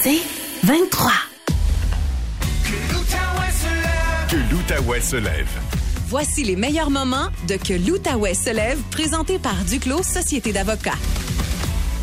C'est 23. Que l'Outaouais se lève. Voici les meilleurs moments de Que l'Outaouais se lève, présenté par Duclos Société d'avocats.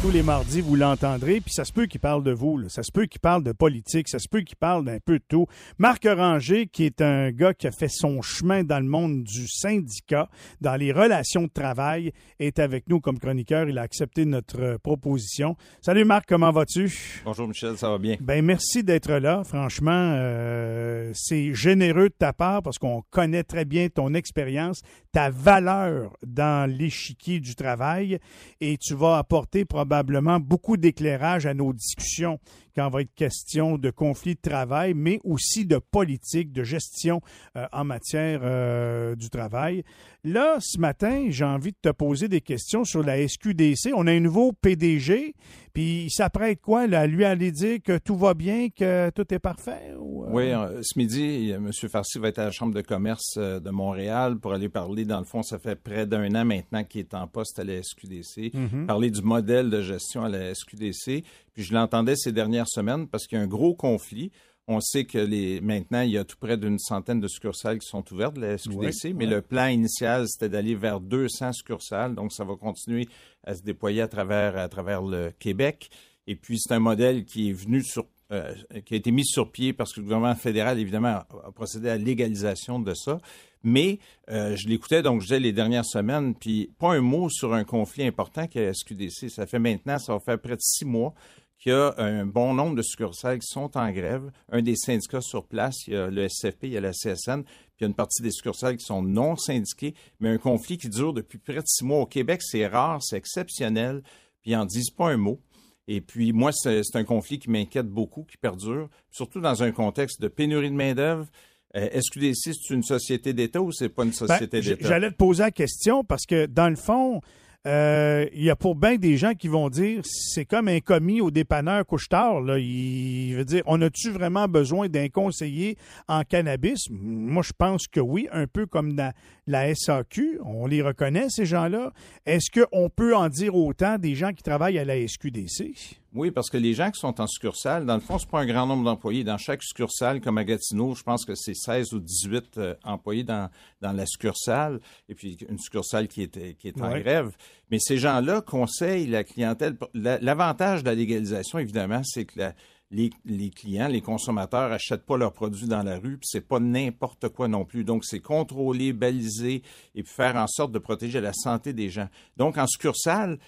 Tous les mardis, vous l'entendrez, puis ça se peut qu'il parle de vous, là. ça se peut qu'il parle de politique, ça se peut qu'il parle d'un peu de tout. Marc Oranger, qui est un gars qui a fait son chemin dans le monde du syndicat, dans les relations de travail, est avec nous comme chroniqueur. Il a accepté notre euh, proposition. Salut Marc, comment vas-tu? Bonjour Michel, ça va bien? Ben merci d'être là. Franchement, euh, c'est généreux de ta part parce qu'on connaît très bien ton expérience, ta valeur dans l'échiquier du travail et tu vas apporter probablement beaucoup d'éclairage à nos discussions quand va être question de conflits de travail, mais aussi de politique, de gestion euh, en matière euh, du travail. Là, ce matin, j'ai envie de te poser des questions sur la SQDC. On a un nouveau PDG, puis il s'apprête quoi, là, lui aller dire que tout va bien, que tout est parfait? Ou, euh? Oui, ce midi, M. Farsi va être à la Chambre de commerce de Montréal pour aller parler, dans le fond, ça fait près d'un an maintenant qu'il est en poste à la SQDC, Mhm. parler du modèle de gestion à la SQDC. Puis je l'entendais ces dernières semaines parce qu'il y a un gros conflit. On sait que les, maintenant, il y a tout près d'une centaine de succursales qui sont ouvertes de la SQDC, mais ouais. le plan initial, c'était d'aller vers 200 succursales. Donc, ça va continuer à se déployer à travers, à travers le Québec. Et puis, c'est un modèle qui est venu sur euh, qui a été mis sur pied parce que le gouvernement fédéral, évidemment, a, a procédé à légalisation de ça. Mais euh, je l'écoutais, donc je disais les dernières semaines, puis pas un mot sur un conflit important qu'est la SQDC. Ça fait maintenant, ça va faire près de six mois qu'il y a un bon nombre de succursales qui sont en grève. Un des syndicats sur place, il y a le SFP, il y a la CSN, puis il y a une partie des succursales qui sont non syndiquées, mais un conflit qui dure depuis près de six mois. Au Québec, c'est rare, c'est exceptionnel, puis ils n'en disent pas un mot. Et puis, moi, c'est un conflit qui m'inquiète beaucoup, qui perdure, surtout dans un contexte de pénurie de main-d'œuvre. Euh, SQDC, c'est une société d'État ou c'est pas une Ben, société d'État? J'allais te poser la question parce que, dans le fond, euh, il y a pour bien des gens qui vont dire c'est comme un commis au dépanneur couche-tard. Là. Il veut dire on a-tu vraiment besoin d'un conseiller en cannabis? Moi, je pense que oui, un peu comme dans la SAQ. On les reconnaît, ces gens-là. Est-ce qu'on peut en dire autant des gens qui travaillent à la SQDC? Oui, parce que les gens qui sont en succursale, dans le fond, c'est pas un grand nombre d'employés. Dans chaque succursale, comme à Gatineau, je pense que c'est 16 ou 18 euh, employés dans, dans la succursale, et puis une succursale qui est, qui est en Ouais. grève. Mais ces gens-là conseillent la clientèle. La- L'avantage de la légalisation, évidemment, c'est que la- les, les clients, les consommateurs achètent pas leurs produits dans la rue, puis c'est pas n'importe quoi non plus. Donc, c'est contrôler, baliser, et puis faire en sorte de protéger la santé des gens. Donc, en succursale,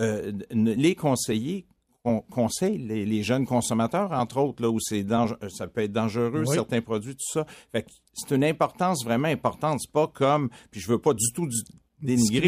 euh, les conseillers con- conseillent les, les jeunes consommateurs, entre autres, là où c'est dangereux, ça peut être dangereux, Oui. certains produits, tout ça. Fait que c'est une importance vraiment importante. C'est pas comme, puis je veux pas du tout du-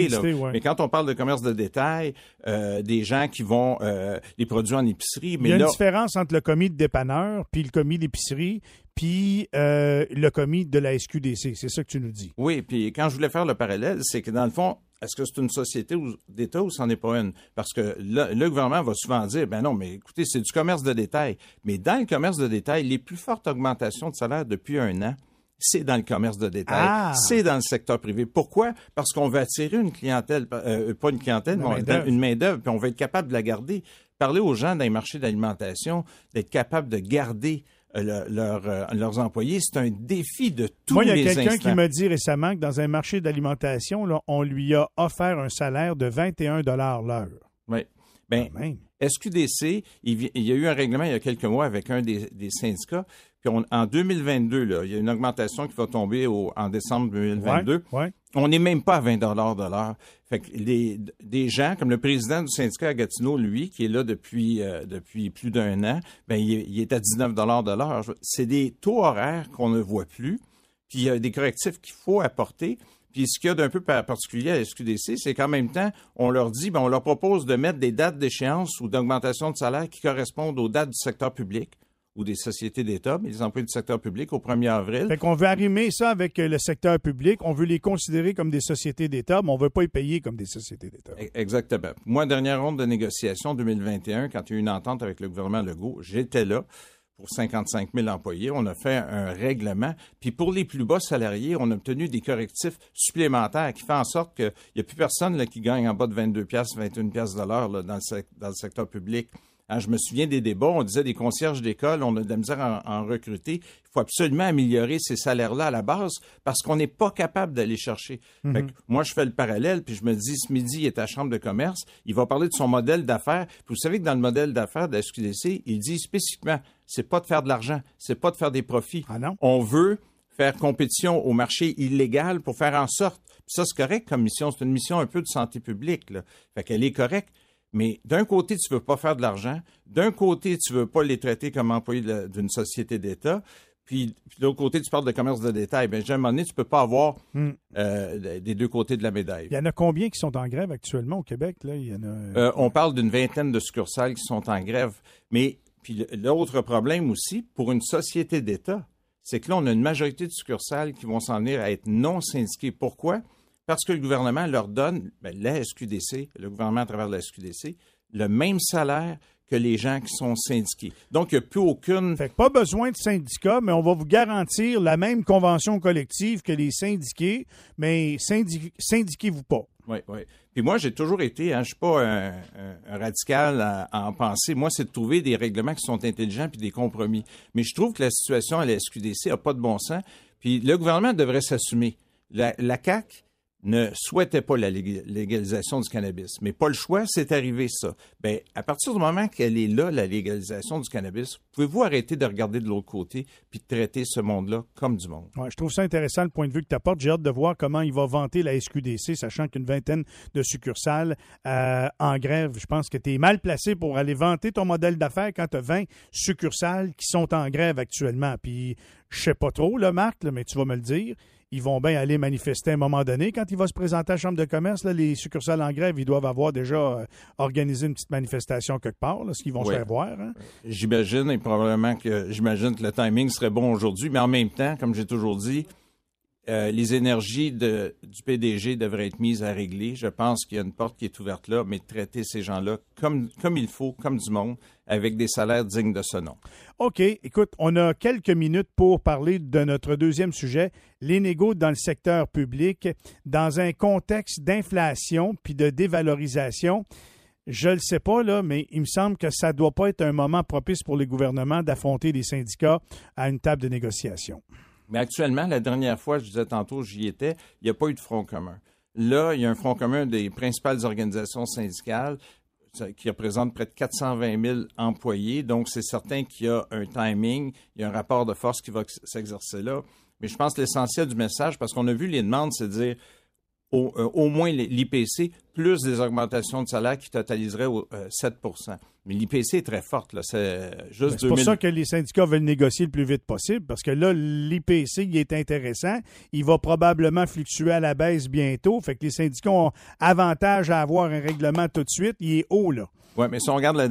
là. Ouais. Mais quand on parle de commerce de détail, euh, des gens qui vont euh, les produits en épicerie, Il mais y a là, une différence entre le commis de dépanneur, puis le commis d'épicerie, puis euh, le commis de la SQDC. C'est ça que tu nous dis. Oui, puis quand je voulais faire le parallèle, c'est que dans le fond, est-ce que c'est une société ou- d'État ou c'en est pas une? Parce que le gouvernement va souvent dire, ben non, mais écoutez, c'est du commerce de détail. Mais dans le commerce de détail, les plus fortes augmentations de salaire depuis un an, c'est dans le commerce de détail, Ah! c'est dans le secteur privé. Pourquoi? Parce qu'on veut attirer une clientèle, euh, pas une clientèle, Une main-d'œuvre. une main-d'œuvre, puis on va être capable de la garder. Parler aux gens dans les marchés d'alimentation, d'être capable de garder le- leur, euh, leurs employés, c'est un défi de tous Moi, il y a les quelqu'un instants. qui m'a dit récemment que dans un marché d'alimentation, on lui a offert un salaire de 21 l'heure. Oui. Ben, même. SQDC, il, y a eu un règlement il y a quelques mois avec un des, des syndicats. Puis on- en 2022, là, il y a une augmentation qui va tomber au- en décembre 2022. Ouais, ouais. On n'est même pas à 20 dollars de l'heure. Fait que des gens, comme le président du syndicat à Gatineau, lui, qui est là depuis, euh, plus d'un an, ben, il, est- à 19 dollars de l'heure. C'est des taux horaires qu'on ne voit plus. Puis il y a des correctifs qu'il faut apporter. Puis ce qu'il y a d'un peu par- particulier à la SQDC, c'est qu'en même temps, on leur dit, ben, on leur propose de mettre des dates d'échéance ou d'augmentation de salaire qui correspondent aux dates du secteur public ou des sociétés d'État, mais les employés du secteur public au 1er avril. Fait qu'on veut arrimer ça avec euh, le secteur public. On veut les considérer comme des sociétés d'État, mais on veut pas les payer comme des sociétés d'État. E- Exactement. Moi, dernière ronde de négociation 2021, quand il y a eu une entente avec le gouvernement Legault, j'étais là pour 55 000 employés. On a fait un règlement. Puis pour les plus bas salariés, on a obtenu des correctifs supplémentaires qui font en sorte qu'il n'y a plus personne là, qui gagne en bas de 22 pièces, 21 pièces de l'heure là, dans, le sec- dans le secteur public Hein, je me souviens des débats, on disait des concierges d'école, on a de la misère à en, recruter. Il faut absolument améliorer ces salaires-là à la base parce qu'on n'est pas capable d'aller chercher. Mhm. moi, je fais le parallèle, puis je me dis, ce midi, il est à la chambre de commerce, il va parler de son modèle d'affaires. Vous savez que dans le modèle d'affaires de la SQDC, il dit spécifiquement, c'est pas de faire de l'argent, c'est pas de faire des profits. Ah non? On veut faire compétition au marché illégal pour faire en sorte. ça, c'est correct comme mission. C'est une mission un peu de santé publique. Là. Fait qu'elle est correcte. Mais d'un côté, tu veux pas faire de l'argent. D'un côté, tu veux pas les traiter comme employés d'une société d'État. Puis, de l'autre côté, tu parles de commerce de détail. Bien, à un moment donné, tu peux pas avoir Hmm. euh, des deux côtés de la médaille. Il y en a combien qui sont en grève actuellement au Québec? Là? Il y en a... Euh, on parle d'une vingtaine de succursales qui sont en grève. Mais puis l'autre problème aussi, pour une société d'État, c'est que là, on a une majorité de succursales qui vont s'en venir à être non syndiquées. Pourquoi? Parce que le gouvernement leur donne, ben, la SQDC, le gouvernement à travers la SQDC, le même salaire que les gens qui sont syndiqués. Donc, il n'y a plus aucune... Fait que pas besoin de syndicat, mais on va vous garantir la même convention collective que les syndiqués, mais syndiquez- syndiquez-vous pas. Oui, oui. Puis moi, j'ai toujours été, hein, je ne suis pas un, un- un radical à, à en penser. Moi, c'est de trouver des règlements qui sont intelligents puis des compromis. Mais je trouve que la situation à la SQDC n'a pas de bon sens. Puis le gouvernement devrait s'assumer. La, la CAQ ne souhaitait pas la lég- légalisation du cannabis. Mais pas le choix, c'est arrivé ça. Ben, à partir du moment qu'elle est là, la légalisation du cannabis, pouvez-vous arrêter de regarder de l'autre côté puis de traiter ce monde-là comme du monde? Ouais, je trouve ça intéressant le point de vue que tu apportes. J'ai hâte de voir comment il va vanter la SQDC, sachant qu'une vingtaine de succursales euh, en grève. Je pense que tu es mal placé pour aller vanter ton modèle d'affaires quand tu as 20 succursales qui sont en grève actuellement. Puis, je sais pas trop, Marc, mais tu vas me le dire. Ils vont bien aller manifester à un moment donné. Quand il va se présenter à la Chambre de commerce, là, les succursales en grève, ils doivent avoir déjà euh, organisé une petite manifestation quelque part, là, ce qu'ils vont se faire voir. hein. J'imagine, et probablement que j'imagine que le timing serait bon aujourd'hui, mais en même temps, comme j'ai toujours dit, euh, les énergies du PDG devraient être mises à régler. Je pense qu'il y a une porte qui est ouverte là, mais traiter ces gens-là comme, il faut, comme du monde, avec des salaires dignes de ce nom. OK. Écoute, on a quelques minutes pour parler de notre deuxième sujet, les négos dans le secteur public, dans un contexte d'inflation puis de dévalorisation. Je ne le sais pas, là, mais il me semble que ça ne doit pas être un moment propice pour les gouvernements d'affronter les syndicats à une table de négociation. Mais actuellement, la dernière fois, je disais tantôt, j'y étais, il n'y a pas eu de front commun. Là, il y a un front commun des principales organisations syndicales qui représente près de 420 000 employés. Donc, c'est certain qu'il y a un timing, il y a un rapport de force qui va s'exercer là. Mais je pense que l'essentiel du message, parce qu'on a vu les demandes, c'est de dire au, euh, au moins l'IPC plus des augmentations de salaire qui totaliseraient au, euh, 7 Mais l'IPC est très forte. C'est euh, juste Ben, C'est pour 2000 ça que les syndicats veulent négocier le plus vite possible, parce que là, l'IPC, il est intéressant. Il va probablement fluctuer à la baisse bientôt. Fait que les syndicats ont avantage à avoir un règlement tout de suite. Il est haut, là. Oui, mais si on regarde la,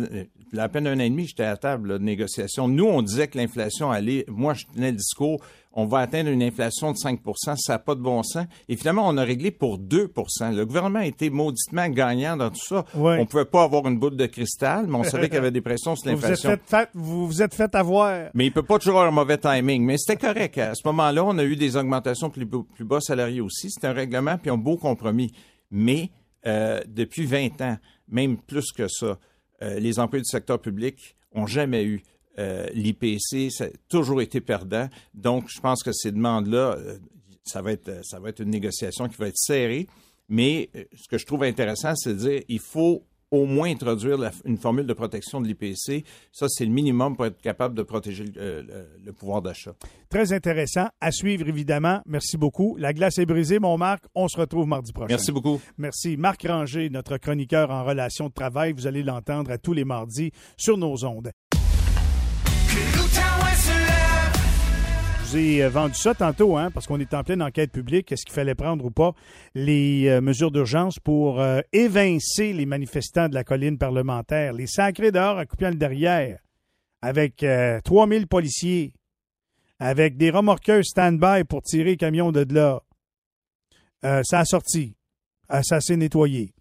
la peine d'un an et demi, j'étais à la table là, de négociation. Nous, on disait que l'inflation allait. Moi, je tenais le discours. On va atteindre une inflation de 5% ça n'a pas de bon sens. Et finalement, on a réglé pour 2% Le gouvernement a été mauditement gagnant dans tout ça. On ne pouvait pas avoir une boule de cristal, mais on savait qu'il y avait des pressions sur Vous vous êtes l'inflation. fait, fait- vous vous êtes fait avoir. Mais il peut pas toujours avoir un mauvais timing. Mais c'était correct. À ce moment-là, on a eu des augmentations plus, plus bas salariés aussi. C'était un règlement puis un beau compromis. Mais euh, depuis 20 ans, même plus que ça, euh, les employés du secteur public ont jamais eu euh, l'IPC. Ça a toujours été perdant. Donc, je pense que ces demandes-là, euh, ça va être ça va être une négociation qui va être serrée. Mais euh, ce que je trouve intéressant, c'est de dire il faut au moins introduire la- une formule de protection de l'IPC. Ça, c'est le minimum pour être capable de protéger le, euh, le- le pouvoir d'achat. Très intéressant. À suivre, évidemment. Merci beaucoup. La glace est brisée, mon Marc. On se retrouve mardi prochain. Merci beaucoup. Merci. Marc Ranger, notre chroniqueur en relations de travail. Vous allez l'entendre à tous les mardis sur nos ondes. Je vous ai euh, vendu ça tantôt, hein, parce qu'on est en pleine enquête publique. Est-ce qu'il fallait prendre ou pas les euh, mesures d'urgence pour euh, évincer les manifestants de la colline parlementaire, les sacrés dehors à couper le derrière, avec euh, 3000 policiers, avec des remorqueurs stand-by pour tirer les camions de là. Ça a sorti. Ça s'est nettoyé.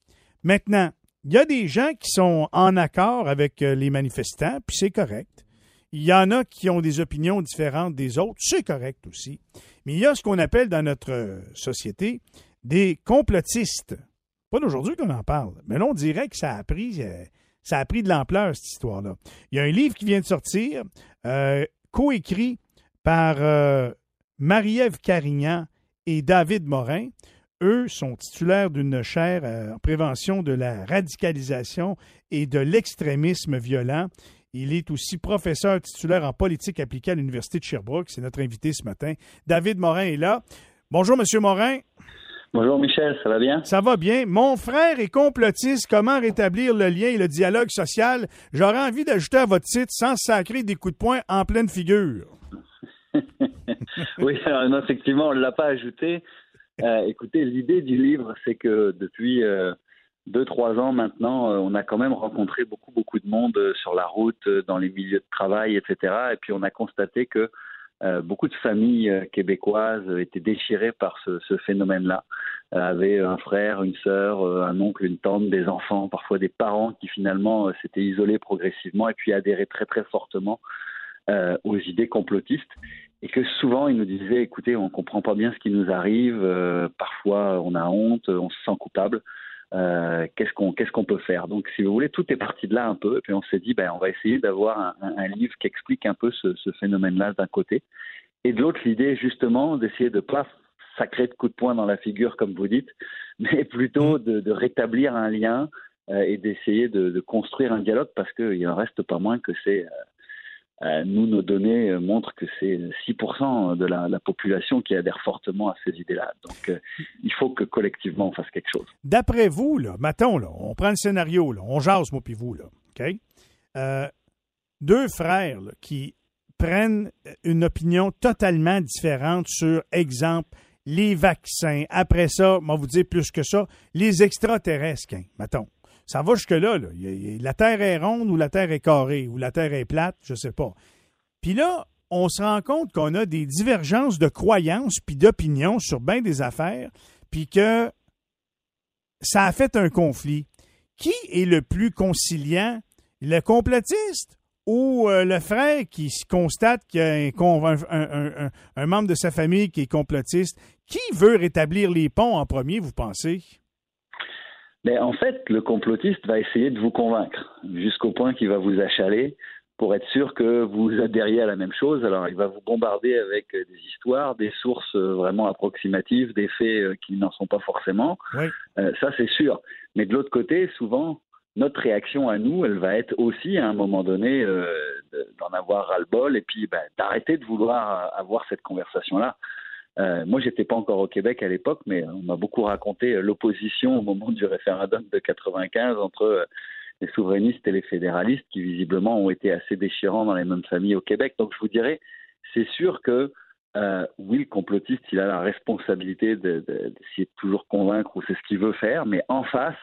Maintenant, il y a des gens qui sont en accord avec les manifestants, puis c'est correct. Il y en a qui ont des opinions différentes des autres, c'est correct aussi. Mais il y a ce qu'on appelle dans notre euh, société des complotistes. Pas d'aujourd'hui qu'on en parle, mais là, on dirait que ça a pris, euh, ça a pris de l'ampleur, cette histoire-là. Il y a un livre qui vient de sortir, euh, coécrit par euh, Marie-Ève Carignan et David Morin. Eux sont titulaires d'une chaire en prévention de la radicalisation et de l'extrémisme violent. Il est aussi professeur titulaire en politique appliquée à l'Université de Sherbrooke. C'est notre invité ce matin. David Morin est là. Bonjour, Monsieur Morin. Bonjour Michel, ça va bien? Ça va bien. Mon frère est complotiste. Comment rétablir le lien et le dialogue social? J'aurais envie d'ajouter à votre site sans sacrer des coups de poing en pleine figure. oui, non, effectivement, on ne l'a pas ajouté. Euh, écoutez, l'idée du livre, c'est que depuis euh, deux, trois ans maintenant, euh, on a quand même rencontré beaucoup, beaucoup de monde sur la route, dans les milieux de travail, etc. Et puis on a constaté que euh, beaucoup de familles euh, québécoises étaient déchirées par ce, phénomène-là. Euh, avaient un frère, une sœur, un oncle, une tante, des enfants, parfois des parents qui finalement s'étaient isolés progressivement et puis adhéraient très très fortement aux idées complotistes et que souvent ils nous disaient écoutez on comprend pas bien ce qui nous arrive parfois on a honte on se sent coupable euh, qu'est-ce qu'on peut faire? Donc, si vous voulez, tout est parti de là un peu. Et puis on s'est dit, ben, on va essayer d'avoir un, livre qui explique un peu ce, phénomène-là d'un côté, et de l'autre, l'idée justement d'essayer de pas sacrer de coups de poing dans la figure, comme vous dites, mais plutôt de, rétablir un lien euh, et d'essayer de, construire un dialogue, parce qu'il en reste pas moins que c'est euh, nous, nos données euh, montrent que c'est 6% de la, population qui adhère fortement à ces idées-là. Donc, euh, il faut que collectivement on fasse quelque chose. D'après vous, là, mettons, là, on prend le scénario, là, on jase, moi puis vous, là, OK? deux frères qui prennent une opinion totalement différente sur, exemple, les vaccins. Après ça, on va vous dire plus que ça, les extraterrestres, hein, mettons. Ça va jusque-là. La Terre est ronde ou la Terre est carrée ou la Terre est plate, je ne sais pas. Puis là, on se rend compte qu'on a des divergences de croyances puis d'opinions sur bien des affaires, puis que ça a fait un conflit. Qui est le plus conciliant? Le complotiste ou euh, le frère qui constate qu'il y a un, membre de sa famille qui est complotiste? Qui veut rétablir les ponts en premier, vous pensez? Mais en fait, le complotiste va essayer de vous convaincre jusqu'au point qu'il va vous achaler pour être sûr que vous adhériez à la même chose. Alors, il va vous bombarder avec des histoires, des sources euh, vraiment approximatives, des faits euh, qui n'en sont pas forcément. Euh, ça, c'est sûr. Mais de l'autre côté, souvent, notre réaction à nous, elle va être aussi à un moment donné d'en avoir ras-le-bol et puis ben, d'arrêter de vouloir avoir cette conversation-là. Euh, moi, j'étais pas encore au Québec à l'époque, mais on m'a beaucoup raconté euh, l'opposition au moment du référendum de 95 entre euh, les souverainistes et les fédéralistes, qui visiblement ont été assez déchirants dans les mêmes familles au Québec. Donc, je vous dirais, c'est sûr que euh, oui, le complotiste, il a la responsabilité d'essayer de, de, toujours convaincre ou c'est ce qu'il veut faire, mais en face,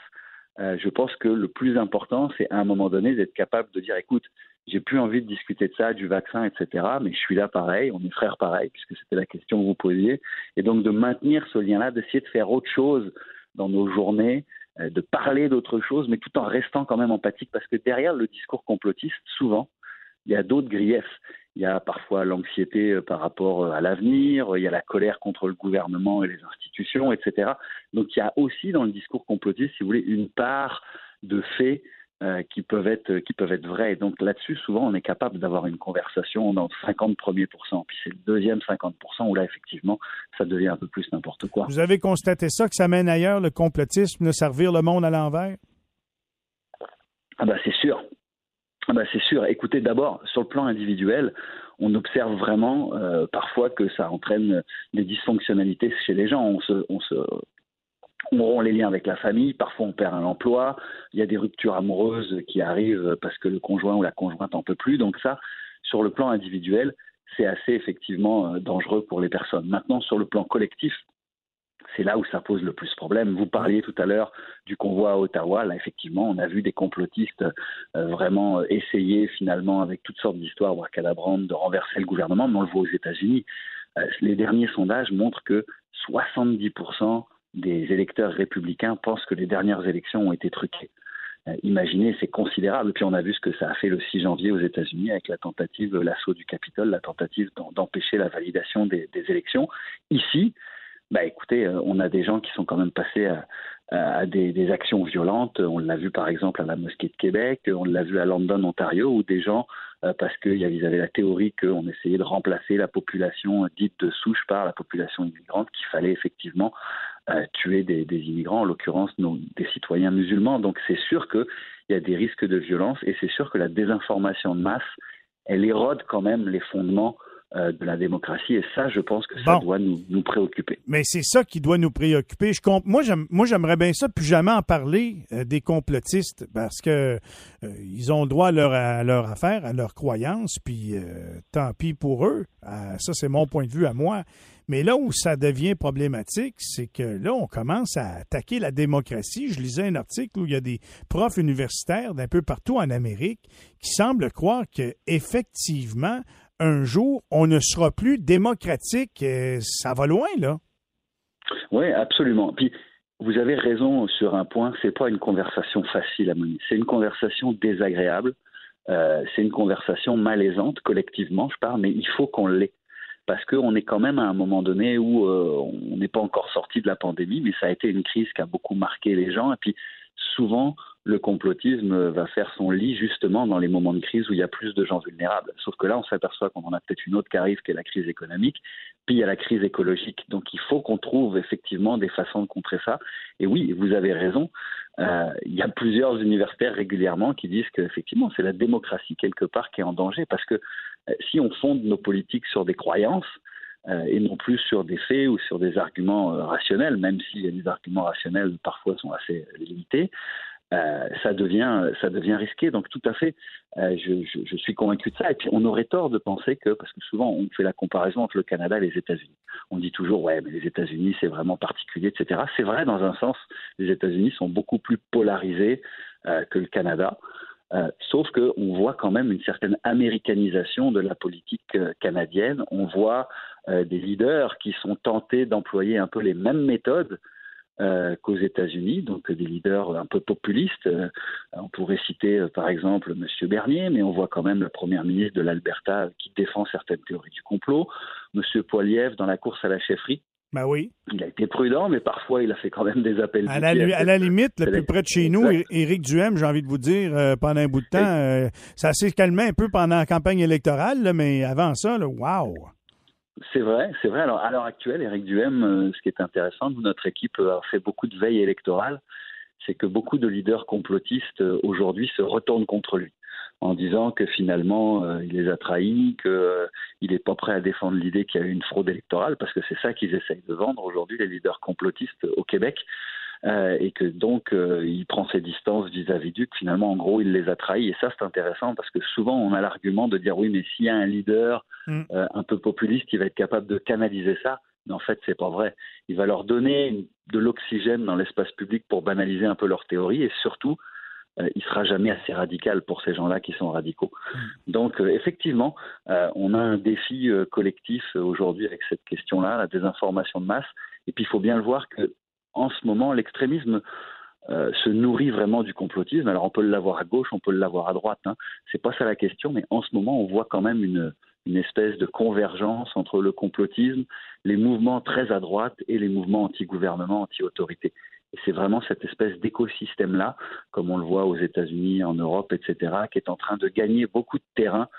je pense que le plus important, c'est à un moment donné d'être capable de dire, écoute, j'ai plus envie de discuter de ça, du vaccin, etc. Mais je suis là pareil, on est frères pareil, puisque c'était la question que vous posiez. Et donc de maintenir ce lien-là, d'essayer de faire autre chose dans nos journées, euh, de parler d'autre chose, mais tout en restant quand même empathique, parce que derrière le discours complotiste, souvent, il y a d'autres griefs. Il y a parfois l'anxiété euh, par rapport euh, à l'avenir, il y a la colère contre le gouvernement et les institutions, etc. Donc il y a aussi dans le discours complotiste, si vous voulez, une part de faits euh, qui peuvent être qui peuvent être vrais. donc là-dessus, souvent, on est capable d'avoir une conversation dans 50 premiers pourcents. Puis c'est le deuxième 50% où là, effectivement, ça devient un peu plus n'importe quoi. Vous avez constaté ça que ça mène ailleurs le complotisme, de servir le monde à l'envers? Ah bah c'est sûr. Ah bah c'est sûr. Écoutez, d'abord, sur le plan individuel, on observe vraiment euh, parfois que ça entraîne des dysfonctionnalités chez les gens. On se, on se on rompt les liens avec la famille, parfois on perd un emploi, il y a des ruptures amoureuses qui arrivent parce que le conjoint ou la conjointe n'en peut plus. Donc ça, sur le plan individuel, c'est assez effectivement euh, dangereux pour les personnes. Maintenant, sur le plan collectif, c'est là où ça pose le plus problème. Vous parliez tout à l'heure du convoi à Ottawa. Là, effectivement, on a vu des complotistes euh, vraiment essayer finalement, avec toutes sortes d'histoires, voire de renverser le gouvernement. Mais on le voit aux États-Unis. Euh, les derniers sondages montrent que 70% des électeurs républicains pensent que les dernières élections ont été truquées. Euh, imaginez, c'est considérable. Puis on a vu ce que ça a fait le 6 janvier aux États-Unis avec la tentative, l'assaut du Capitole, la tentative d'empêcher la validation des, élections. Ici, bah écoutez, euh, on a des gens qui sont quand même passés à des, des, actions violentes. On l'a vu par exemple à la mosquée de Québec, on l'a vu à London, Ontario, où des gens, euh, parce qu'ils avaient la théorie qu'on essayait de remplacer la population dite de souche par la population immigrante, qu'il fallait effectivement euh, tuer des, immigrants, en l'occurrence des citoyens musulmans. Donc c'est sûr qu'il y a des risques de violence et c'est sûr que la désinformation de masse, elle érode quand même les fondements euh, de la démocratie. Et ça, je pense que ça doit nous, nous, préoccuper. Mais c'est ça qui doit nous préoccuper. Je comp moi, j'aimerais bien ça, plus jamais en parler euh, des complotistes, parce que euh, ils ont le droit à leur, à leur affaire, à leur croyance, puis tant pis pour eux. ça, c'est mon point de vue à moi. Mais là où ça devient problématique, c'est que là, on commence à attaquer la démocratie. Je lisais un article où il y a des profs universitaires d'un peu partout en Amérique qui semblent croire que effectivement un jour, on ne sera plus démocratique. Euh, ça va loin, là. Oui, absolument. Puis, vous avez raison sur un point, c'est pas une conversation facile à mener. C'est une conversation désagréable. Euh, c'est une conversation malaisante collectivement, je parle, mais il faut qu'on l'ait. Parce qu'on est quand même à un moment donné où euh, on n'est pas encore sorti de la pandémie, mais ça a été une crise qui a beaucoup marqué les gens. Et puis souvent, le complotisme va faire son lit justement dans les moments de crise où il y a plus de gens vulnérables. Sauf que là, on s'aperçoit qu'on en a peut-être une autre qui arrive, qui est la crise économique, puis il y a la crise écologique. Donc il faut qu'on trouve effectivement des façons de contrer ça. Et oui, vous avez raison, euh, il y a plusieurs universitaires régulièrement qui disent qu'effectivement, c'est la démocratie quelque part qui est en danger, parce que euh, si on fonde nos politiques sur des croyances, euh, et non plus sur des faits ou sur des arguments rationnels, même si les arguments rationnels parfois sont assez limités, euh, ça devient risqué. Donc tout à fait, euh, je, suis convaincu de ça. Et puis on aurait tort de penser que, parce que souvent on fait la comparaison entre le Canada et les États-Unis. On dit toujours ouais, mais les États-Unis c'est vraiment particulier, etc. C'est vrai dans un sens. Les États-Unis sont beaucoup plus polarisés euh, que le Canada. Euh, sauf qu'on voit quand même une certaine américanisation de la politique canadienne. On voit des leaders qui sont tentés d'employer un peu les mêmes méthodes euh, qu'aux États-Unis, donc des leaders un peu populistes. Euh, on pourrait citer euh, par exemple M. Bernier, mais on voit quand même le Premier ministre de l'Alberta qui défend certaines théories du complot. M. Poiliev dans la course à la chefferie. Ben oui. Il a été prudent, mais parfois il a fait quand même des appels. À, la, à la, limite, le plus près de chez nous, Éric Duhem, j'ai envie de vous dire, pendant un bout de temps, ça s'est calmé un peu pendant la campagne électorale, mais avant ça, là, wow! C'est vrai, c'est vrai. Alors, à l'heure actuelle, Éric Duhem, euh, ce qui est intéressant, notre équipe a fait beaucoup de veille électorale, c'est que beaucoup de leaders complotistes euh, aujourd'hui se retournent contre lui en disant que finalement euh, il les a trahis, qu'il n'est pas prêt à défendre l'idée qu'il y a eu une fraude électorale, parce que c'est ça qu'ils essayent de vendre aujourd'hui, les leaders complotistes au Québec. Euh, et que donc euh, il prend ses distances vis-à-vis d'eux, que finalement en gros il les a trahis. Et ça c'est intéressant parce que souvent on a l'argument de dire oui mais s'il y a un leader mm. euh, un peu populiste qui va être capable de canaliser ça, mais en fait c'est pas vrai. Il va leur donner de l'oxygène dans l'espace public pour banaliser un peu leur théorie et surtout il sera jamais assez radical pour ces gens-là qui sont radicaux. Mm. Donc effectivement, on a un défi collectif aujourd'hui avec cette question-là, la désinformation de masse. Et puis il faut bien le voir que en ce moment, l'extrémisme euh, se nourrit vraiment du complotisme. Alors on peut l'avoir à gauche, on peut l'avoir à droite. Hein. C'est pas ça la question, mais en ce moment, on voit quand même une, une espèce de convergence entre le complotisme, les mouvements très à droite et les mouvements anti-gouvernement, anti-autorité. Et c'est vraiment cette espèce d'écosystème-là, comme on le voit aux États-Unis, en Europe, etc., qui est en train de gagner beaucoup de terrain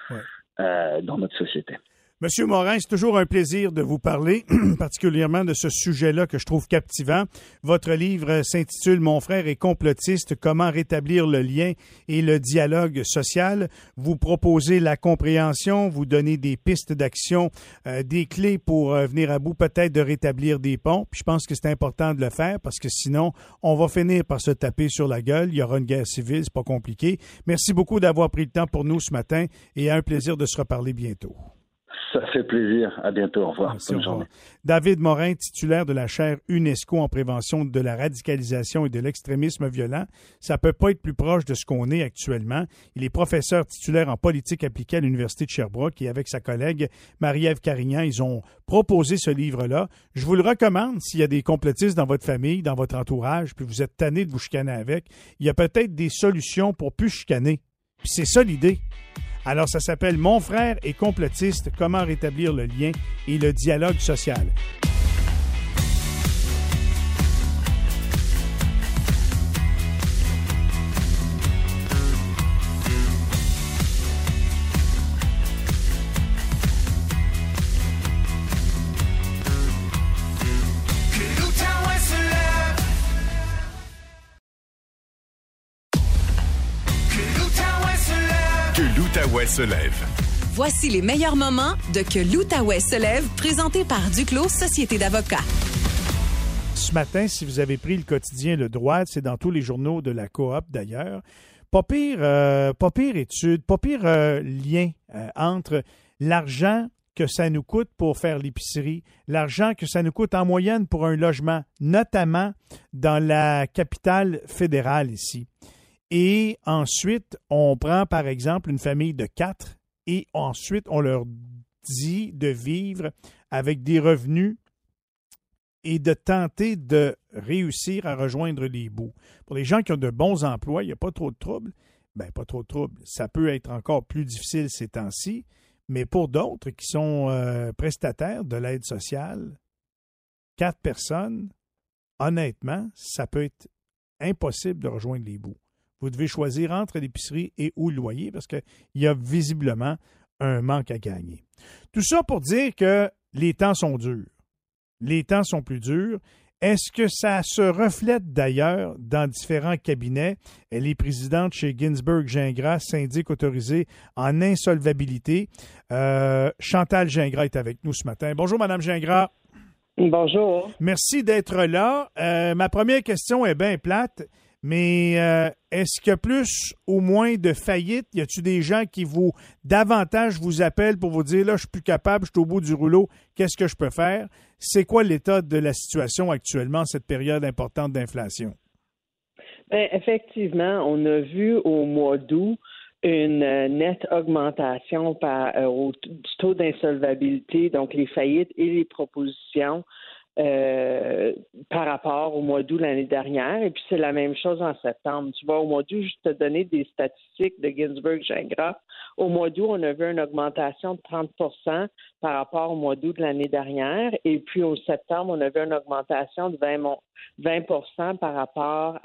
euh, dans notre société. Monsieur Morin, c'est toujours un plaisir de vous parler, particulièrement de ce sujet-là que je trouve captivant. Votre livre s'intitule Mon frère est complotiste, comment rétablir le lien et le dialogue social. Vous proposez la compréhension, vous donnez des pistes d'action, euh, des clés pour euh, venir à bout peut-être de rétablir des ponts. Puis je pense que c'est important de le faire parce que sinon, on va finir par se taper sur la gueule. Il y aura une guerre civile, c'est pas compliqué. Merci beaucoup d'avoir pris le temps pour nous ce matin et un plaisir de se reparler bientôt. Ça fait plaisir. À bientôt. Au revoir. Bonne journée. David Morin, titulaire de la chaire UNESCO en prévention de la radicalisation et de l'extrémisme violent. Ça peut pas être plus proche de ce qu'on est actuellement. Il est professeur titulaire en politique appliquée à l'Université de Sherbrooke et avec sa collègue Marie-Ève Carignan, ils ont proposé ce livre-là. Je vous le recommande s'il y a des complotistes dans votre famille, dans votre entourage, puis vous êtes tanné de vous chicaner avec. Il y a peut-être des solutions pour plus chicaner. Puis c'est ça l'idée. Alors, ça s'appelle Mon frère est complotiste, comment rétablir le lien et le dialogue social. l'Outaouais se lève. Voici les meilleurs moments de Que l'Outaouais se lève, présenté par Duclos Société d'avocats. Ce matin, si vous avez pris le quotidien Le Droit, c'est dans tous les journaux de la coop d'ailleurs. Pas pire, euh, pas pire étude, pas pire euh, lien euh, entre l'argent que ça nous coûte pour faire l'épicerie, l'argent que ça nous coûte en moyenne pour un logement, notamment dans la capitale fédérale ici. Et ensuite, on prend par exemple une famille de quatre et ensuite on leur dit de vivre avec des revenus et de tenter de réussir à rejoindre les bouts. Pour les gens qui ont de bons emplois, il n'y a pas trop de troubles. Ben, pas trop de troubles. Ça peut être encore plus difficile ces temps-ci, mais pour d'autres qui sont euh, prestataires de l'aide sociale, quatre personnes, honnêtement, ça peut être impossible de rejoindre les bouts. Vous devez choisir entre l'épicerie et ou le loyer parce qu'il y a visiblement un manque à gagner. Tout ça pour dire que les temps sont durs. Les temps sont plus durs. Est-ce que ça se reflète d'ailleurs dans différents cabinets? Elle est présidente chez Ginsburg Gingras, syndic autorisé en insolvabilité. Euh, Chantal Gingras est avec nous ce matin. Bonjour, Madame Gingras. Bonjour. Merci d'être là. Euh, ma première question est bien plate, mais euh, est-ce qu'il y a plus ou moins de faillites? Y a-t-il des gens qui vous davantage vous appellent pour vous dire là, je suis plus capable, je suis au bout du rouleau, qu'est-ce que je peux faire? C'est quoi l'état de la situation actuellement, cette période importante d'inflation? Bien, effectivement, on a vu au mois d'août une euh, nette augmentation par, euh, au, du taux d'insolvabilité, donc les faillites et les propositions euh, par rapport au mois d'août l'année dernière. Et puis c'est la même chose en septembre. Tu vois, au mois d'août, je te donner des statistiques de Ginsburg Gingras. Au mois d'août, on a vu une augmentation de 30% par rapport au mois d'août de l'année dernière. Et puis au septembre, on a vu une augmentation de 20, 20 par rapport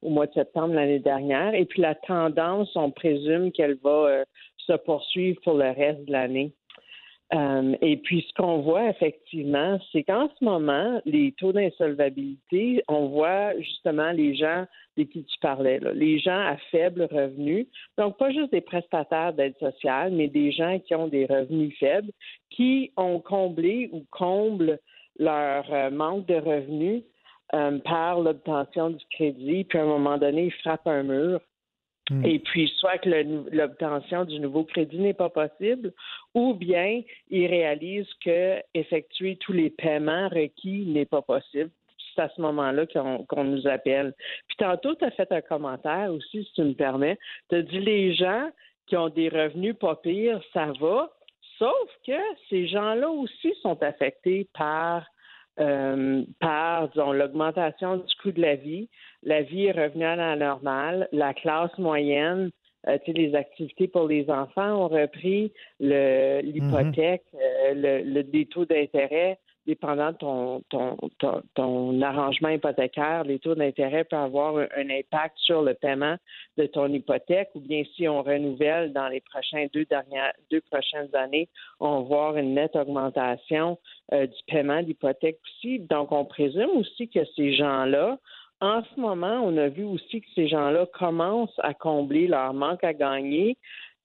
au mois de septembre l'année dernière. Et puis la tendance, on présume qu'elle va euh, se poursuivre pour le reste de l'année. Euh, et puis, ce qu'on voit effectivement, c'est qu'en ce moment, les taux d'insolvabilité, on voit justement les gens de qui tu parlais, là, les gens à faible revenu, donc pas juste des prestataires d'aide sociale, mais des gens qui ont des revenus faibles, qui ont comblé ou comblent leur euh, manque de revenus euh, par l'obtention du crédit, puis à un moment donné, ils frappent un mur Hmm. Et puis, soit que l'obtention du nouveau crédit n'est pas possible, ou bien ils réalisent que effectuer tous les paiements requis n'est pas possible. C'est à ce moment-là qu'on nous appelle. Puis tantôt, tu as fait un commentaire aussi, si tu me permets. Tu as dit les gens qui ont des revenus pas pires, ça va, sauf que ces gens-là aussi sont affectés par euh, par, disons, l'augmentation du coût de la vie. La vie est revenue à la normale. La classe moyenne, euh, tu sais, les activités pour les enfants ont repris, l'hypothèque, le, mhm. euh, le, des taux d'intérêt dépendant de ton, ton, ton, arrangement hypothécaire, les taux d'intérêt peuvent avoir un, impact sur le paiement de ton hypothèque, ou bien si on renouvelle dans les prochains deux deux prochaines années, on va voir une nette augmentation euh, du paiement d'hypothèque aussi. Donc, on présume aussi que ces gens-là, en ce moment, on a vu aussi que ces gens-là commencent à combler leur manque à gagner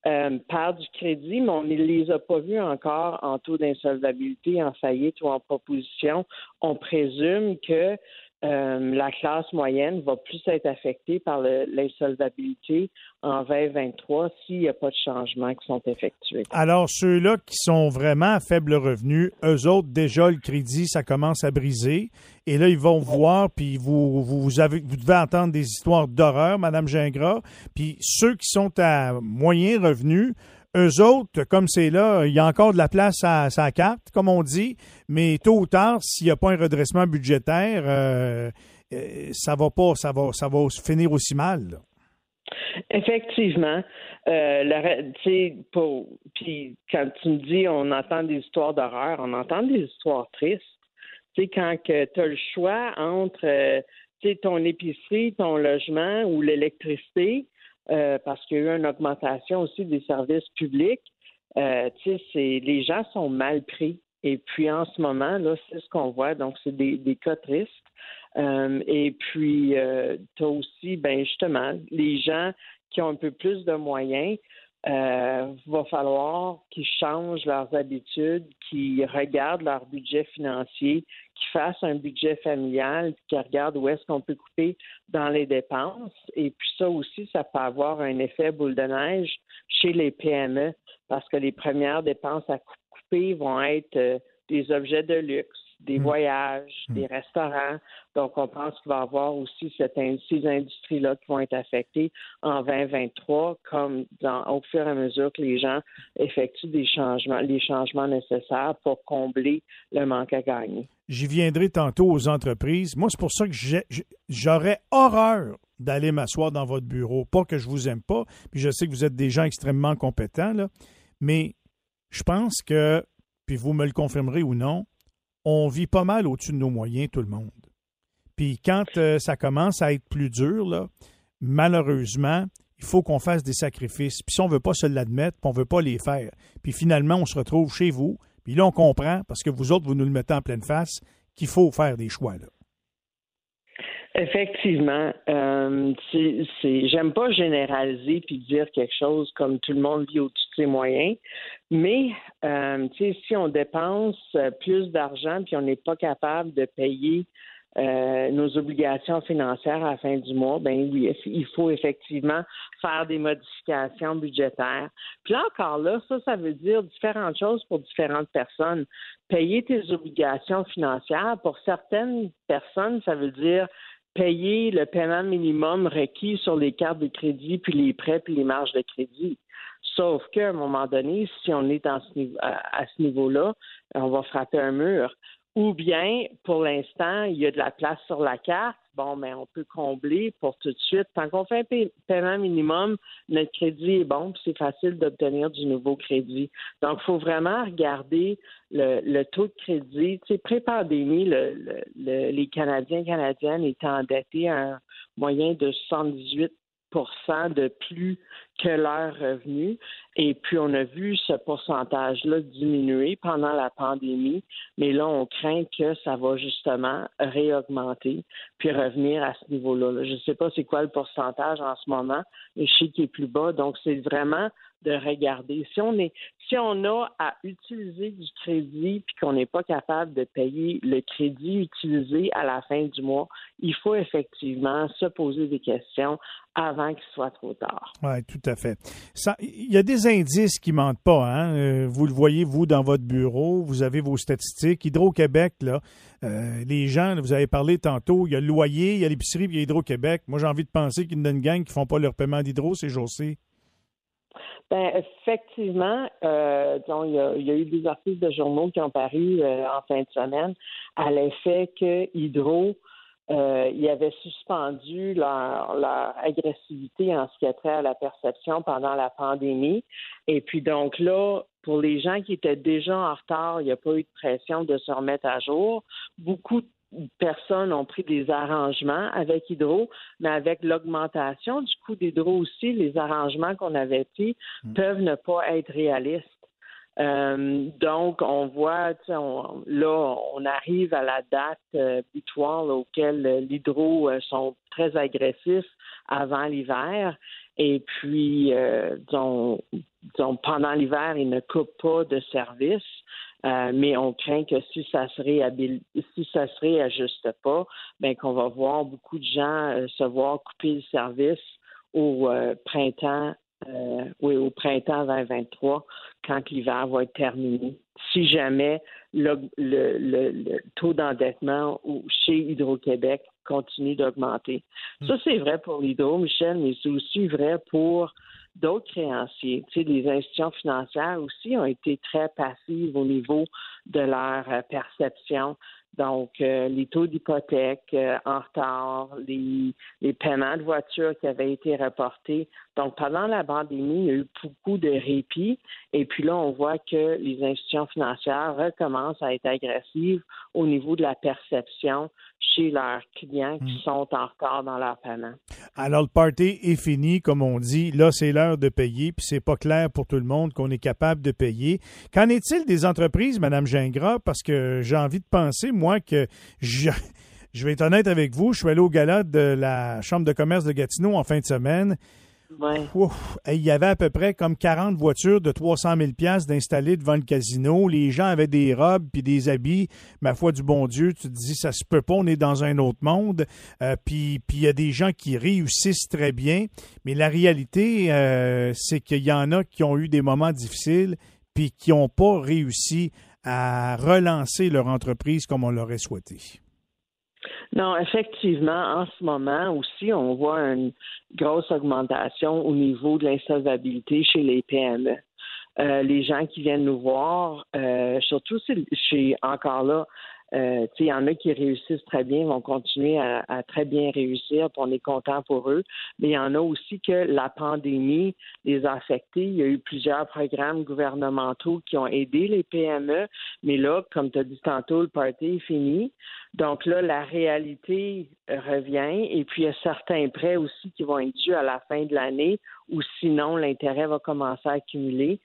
euh, par du crédit, mais on ne les a pas vus encore en taux d'insolvabilité, en faillite ou en proposition. On présume que euh, la classe moyenne va plus être affectée par l'insolvabilité en 2023 s'il n'y a pas de changements qui sont effectués. Alors, ceux-là qui sont vraiment à faible revenu, eux autres, déjà, le crédit, ça commence à briser. Et là, ils vont voir, puis vous, vous, avez, vous devez entendre des histoires d'horreur, Madame Gingras. Puis ceux qui sont à moyen revenu, eux autres, comme c'est là, il y a encore de la place à sa carte, comme on dit, mais tôt ou tard, s'il n'y a pas un redressement budgétaire, euh, euh, ça va pas, ça va, ça va finir aussi mal. Effectivement. Euh, puis quand tu me dis on entend des histoires d'horreur, on entend des histoires tristes. Sais, quand tu as le choix entre ton épicerie, ton logement ou l'électricité, euh, parce qu'il y a eu une augmentation aussi des services publics. Euh, les gens sont mal pris. Et puis en ce moment, là, c'est ce qu'on voit. Donc, c'est des, des, cas tristes. Euh, et puis, tu as aussi, ben justement, les gens qui ont un peu plus de moyens euh, va falloir qu'ils changent leurs habitudes, qu'ils regardent leur budget financier, qu'ils fassent un budget familial, qu'ils regardent où est-ce qu'on peut couper dans les dépenses. Et puis ça aussi, ça peut avoir un effet boule de neige chez les PME parce que les premières dépenses à couper vont être euh, des objets de luxe, des Mm. voyages, Mm. des restaurants. Donc, on pense qu'il va y avoir aussi cette, ces industries-là qui vont être affectées en 2023, comme dans, au fur et à mesure que les gens effectuent des changements, les changements nécessaires pour combler le manque à gagner. J'y viendrai tantôt aux entreprises. Moi, c'est pour ça que j'aurais horreur d'aller m'asseoir dans votre bureau. Pas que je vous aime pas, puis je sais que vous êtes des gens extrêmement compétents, là, mais je pense que, puis vous me le confirmerez ou non, on vit pas mal au-dessus de nos moyens, tout le monde. Puis quand euh, ça commence à être plus dur, malheureusement, il faut qu'on fasse des sacrifices. Puis si on veut pas se l'admettre, puis on veut pas les faire. Puis finalement, on se retrouve chez vous, puis là, on comprend, parce que vous autres, vous nous le mettez en pleine face, qu'il faut faire des choix. Là. Effectivement, euh, j'aime pas généraliser puis dire quelque chose comme tout le monde vit au-dessus de ses moyens, mais euh, si on dépense euh, plus d'argent puis on n'est pas capable de payer nos obligations financières à la fin du mois, ben oui, il faut effectivement faire des modifications budgétaires. Puis là encore là, ça, ça veut dire différentes choses pour différentes personnes. Payer tes obligations financières, pour certaines personnes, ça veut dire payer le paiement minimum requis sur les cartes de crédit, puis les prêts, puis les marges de crédit. Sauf qu'à un moment donné, si on est dans ce niveau, à, à ce niveau-là, on va frapper un mur. Ou bien, pour l'instant, il y a de la place sur la carte. Bon, mais on peut combler pour tout de suite. Tant qu'on fait un paie- paiement minimum, notre crédit est bon, puis c'est facile d'obtenir du nouveau crédit. Donc, il faut vraiment regarder le, taux de crédit. Tu sais, pré-pandémie, le- le- les Canadiens et Canadiennes étaient endettés à un moyen de 78 de plus que leur revenu. Et puis, on a vu ce pourcentage-là diminuer pendant la pandémie, mais là, on craint que ça va justement réaugmenter puis revenir à ce niveau-là. là. Je ne sais pas c'est quoi le pourcentage en ce moment, mais je sais qu'il est plus bas. Donc, c'est vraiment de regarder. Si on est, si on a à utiliser du crédit puis qu'on n'est pas capable de payer le crédit utilisé à la fin du mois, il faut effectivement se poser des questions avant qu'il soit trop tard. Oui, tout à fait. Il y a des indices qui mentent pas. Hein? Euh, Vous le voyez, vous, dans votre bureau, vous avez vos statistiques. Hydro-Québec, là, euh, les gens, vous avez parlé tantôt, il y a le loyer, il y a l'épicerie, puis il y a Hydro-Québec. Moi, j'ai envie de penser qu'il y a une gang qui font pas leur paiement d'hydro ces jours-ci. Ben, effectivement, euh, il, y a, y a eu des articles de journaux qui ont paru euh, en fin de semaine à l'effet que Hydro, euh, il avait suspendu leur, leur agressivité en ce qui a trait à la perception pendant la pandémie. Et puis donc là, pour les gens qui étaient déjà en retard, il n'y a pas eu de pression de se remettre à jour. Beaucoup de personnes ont pris des arrangements avec Hydro, mais avec l'augmentation du coût d'Hydro aussi, les arrangements qu'on avait pris peuvent ne pas être réalistes. Euh, donc, on voit, on- là, on arrive à la date euh, butoir là, auquel euh, l'hydro euh, sont très agressifs avant l'hiver. Et puis, euh, disons, disons, pendant l'hiver, ils ne coupent pas de service. Euh, mais on craint que si ça se réhabil- si ça se réajuste pas, ben qu'on va voir beaucoup de gens euh, se voir couper le service au euh, printemps, oui, au printemps 2023, quand l'hiver va être terminé. Si jamais le, le, le- le taux d'endettement chez Hydro-Québec continue d'augmenter. Ça, c'est vrai pour l'hydro, Michel, mais c'est aussi vrai pour d'autres créanciers. Tu sais, les institutions financières aussi ont été très passives au niveau de leur euh, perception. Donc, euh, les taux d'hypothèque euh, en retard, les, les paiements de voitures qui avaient été reportés. Donc, pendant la pandémie, il y a eu beaucoup de répit. Et puis là, on voit que les institutions financières recommencent à être agressives au niveau de la perception chez leurs clients qui sont en retard dans leur paiement. Alors, le party est fini, comme on dit. Là, c'est l'heure de payer, puis c'est pas clair pour tout le monde qu'on est capable de payer. Qu'en est-il des entreprises, Madame Gingras? Parce que j'ai envie de penser, moi, que je, je vais être honnête avec vous, je suis allé au gala de la Chambre de commerce de Gatineau en fin de semaine. Il y avait à peu près comme 40 voitures de 300 000 pièces d'installer devant le casino. Les gens avaient des robes puis des habits. Ma foi du bon Dieu, tu te dis ça se peut pas, on est dans un autre monde. Euh, puis il y a des gens qui réussissent très bien, mais la réalité, euh, c'est qu'il y en a qui ont eu des moments difficiles puis qui n'ont pas réussi à relancer leur entreprise comme on l'aurait souhaité. Non, effectivement, en ce moment aussi, on voit une grosse augmentation au niveau de l'insolvabilité chez les PME. Euh, les gens qui viennent nous voir, euh, surtout chez encore là euh, il y en a qui réussissent très bien, vont continuer à, très bien réussir, puis on est content pour eux. Mais il y en a aussi que la pandémie les a affectés. Il y a eu plusieurs programmes gouvernementaux qui ont aidé les PME, mais là, comme tu as dit tantôt, le party est fini. Donc là, la réalité revient et puis il y a certains prêts aussi qui vont être dus à la fin de l'année ou sinon l'intérêt va commencer à accumuler.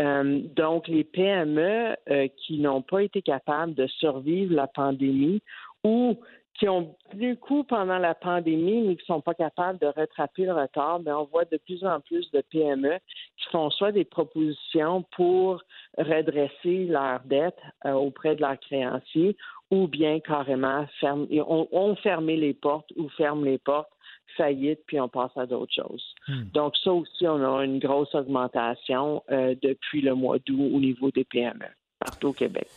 Euh, donc, les PME euh, qui n'ont pas été capables de survivre la pandémie ou qui ont tenu coup pendant la pandémie, mais qui ne sont pas capables de rattraper le retard, bien, on voit de plus en plus de PME qui font soit des propositions pour redresser leurs dettes euh, auprès de leurs créanciers ou bien carrément ferme, ont fermé les portes ou ferment les portes faillite, puis on passe à d'autres choses. Hmm. Donc, ça aussi, on a une grosse augmentation euh, depuis le mois d'août au niveau des PME, partout au Québec.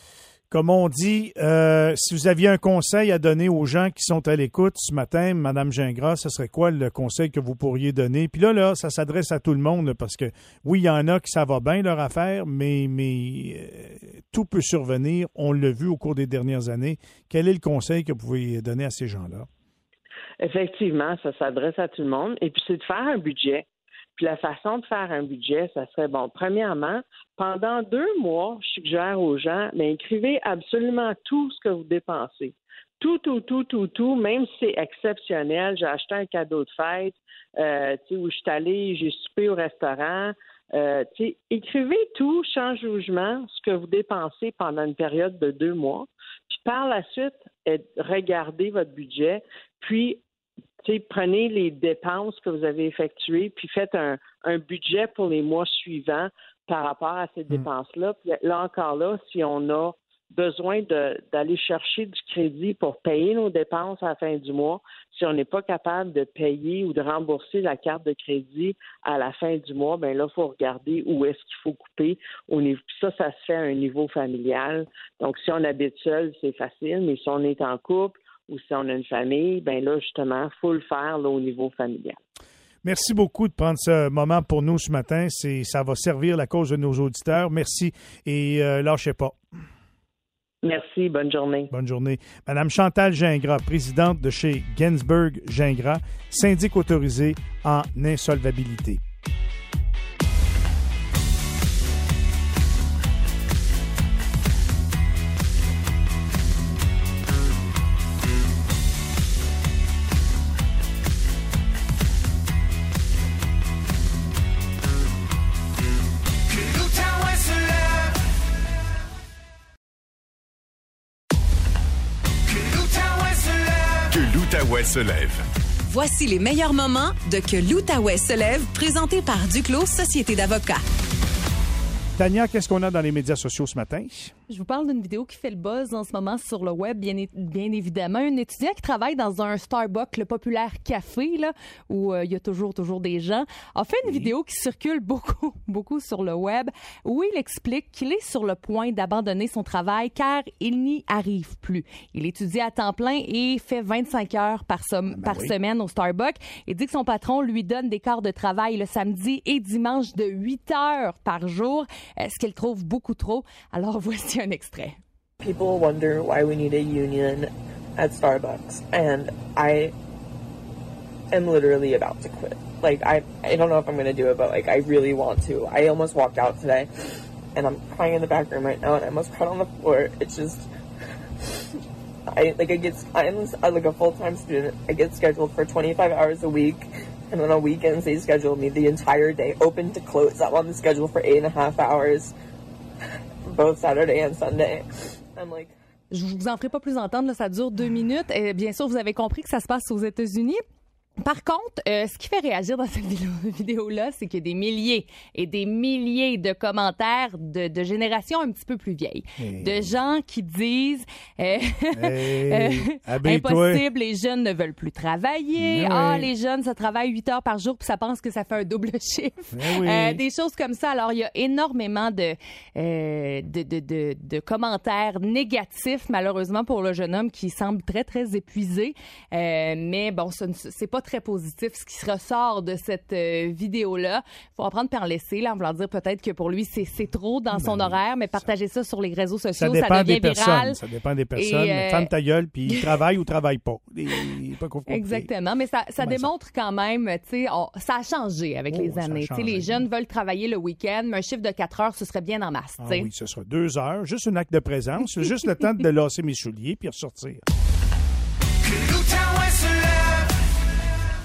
Comme on dit, euh, si vous aviez un conseil à donner aux gens qui sont à l'écoute ce matin, Madame Gingras, ce serait quoi le conseil que vous pourriez donner? Puis là, là, ça s'adresse à tout le monde parce que oui, il y en a qui ça va bien leur affaire, mais, mais euh, tout peut survenir. On l'a vu au cours des dernières années. Quel est le conseil que vous pouvez donner à ces gens-là? Effectivement, ça s'adresse à tout le monde. Et puis, c'est de faire un budget. Puis la façon de faire un budget, ça serait bon. Premièrement, pendant deux mois, je suggère aux gens, mais écrivez absolument tout ce que vous dépensez. Tout, tout, tout, tout, tout, même si c'est exceptionnel, j'ai acheté un cadeau de fête, euh, où je suis allé, j'ai soupé au restaurant. Euh, écrivez tout, sans jugement, ce que vous dépensez pendant une période de deux mois. Puis par la suite, regardez votre budget, puis prenez les dépenses que vous avez effectuées, puis faites un, budget pour les mois suivants par rapport à ces hmm. dépenses-là. Puis là encore là, si on a besoin d'aller chercher du crédit pour payer nos dépenses à la fin du mois, si on n'est pas capable de payer ou de rembourser la carte de crédit à la fin du mois, ben là, il faut regarder où est-ce qu'il faut couper. Au niveau, ça, ça se fait à un niveau familial. Donc, si on habite seul, c'est facile, mais si on est en couple, ou si on a une famille, ben là, justement, il faut le faire au niveau familial. Merci beaucoup de prendre ce moment pour nous ce matin. C'est, ça va servir la cause de nos auditeurs. Merci et euh, lâchez pas. Merci, bonne journée. Bonne journée. Madame Chantal Gingras, présidente de chez Gainsberg Gingras, syndic autorisé en insolvabilité. Se lève. Voici les meilleurs moments de Que l'Outaouais se lève, présenté par Duclos Société d'avocats. Tania, qu'est-ce qu'on a dans les médias sociaux ce matin? Je vous parle d'une vidéo qui fait le buzz en ce moment sur le web, bien, bien évidemment. Un étudiant qui travaille dans un Starbucks, le populaire café, là, où euh, il y a toujours, toujours des gens, a fait une vidéo qui circule beaucoup, beaucoup sur le web, où il explique qu'il est sur le point d'abandonner son travail car il n'y arrive plus. Il étudie à temps plein et fait 25 heures par, ah, ben par semaine au Starbucks. Il dit que son patron lui donne des quarts de travail le samedi et dimanche de 8 heures par jour ce qu'elle trouve beaucoup trop? Alors voici un extrait. People wonder why we need a union at Starbucks, and I am literally about to quit. Like I, I don't know if I'm gonna do it, but like I really want to. I almost walked out today, and I'm crying in the back room right now, and I almost cried on the floor. It's just, I like I get I'm uh, like a full time student. I get scheduled for 25 hours a week and then on weekends they schedule me the entire day, open to close. I'm on the schedule for eight and a half hours, both Saturday and Sunday. I'm like. Je vous en ferai pas plus entendre, ça dure deux minutes. Et bien sûr, vous avez compris que ça se passe aux États-Unis. Par contre, euh, ce qui fait réagir dans cette vidéo- vidéo-là, c'est qu'il y a des milliers et des milliers de commentaires de, de générations un petit peu plus vieilles. Hey. De gens qui disent euh, Hey, euh, impossible, les jeunes ne veulent plus travailler. Mais Ah, les jeunes, ça travaille 8 heures par jour puis ça pense que ça fait un double chiffre. Oui. Euh, des choses comme ça. Alors, il y a énormément de, de, de, de, commentaires négatifs, malheureusement, pour le jeune homme qui semble très, très épuisé. Mais bon, c'est pas très positif ce qui se ressort de cette euh, vidéo-là. faut apprendre par en laisser, là, en voulant dire peut-être que pour lui, c'est trop dans son horaire, mais partager ça sur les réseaux Ça sociaux, ça, dépend devient des viral. personnes. Ça dépend des personnes. Euh, Ferme ta gueule, puis il travaille ou travaille pas. Il pas. Exactement, mais ça, ça Ben, ça- démontre quand même, tu sais, ça a changé avec Oh, les ça années. Tu sais, changé. les jeunes veulent travailler le week-end, mais un chiffre de 4 heures, ce serait bien en masse. Ah tu sais. oui, ce sera deux heures, juste un acte de présence, juste le temps de lasser mes souliers puis ressortir.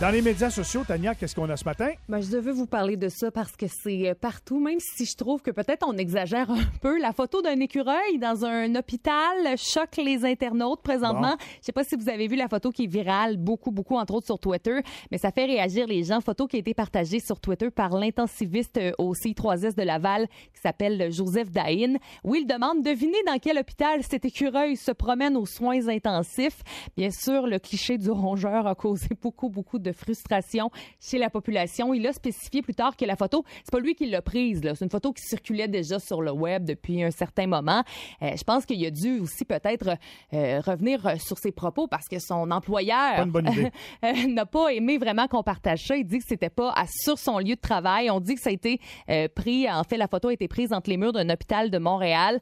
Dans les médias sociaux, Tania, qu'est-ce qu'on a ce matin? Ben, je devais vous parler de ça parce que c'est euh, partout, même si je trouve que peut-être on exagère un peu. La photo d'un écureuil dans un hôpital choque les internautes présentement. Je sais pas si vous avez vu la photo qui est virale beaucoup, beaucoup, entre autres sur Twitter, mais ça fait réagir les gens. Photo qui a été partagée sur Twitter par l'intensiviste euh, au CI3S de Laval qui s'appelle Joseph Dahin, où il demande devinez dans quel hôpital cet écureuil se promène aux soins intensifs? Bien sûr, le cliché du rongeur a causé beaucoup, beaucoup de frustration chez la population. Il a spécifié plus tard que la photo, c'est pas lui qui l'a prise. C'est une photo qui circulait déjà sur le web depuis un certain moment. Euh, je pense qu'il a dû aussi peut-être euh, revenir euh, sur ses propos parce que son employeur n'a pas aimé vraiment qu'on partage ça. Il dit que c'était pas à- sur son lieu de travail. On dit que ça a été euh, pris, en fait, la photo a été prise entre les murs d'un hôpital de Montréal.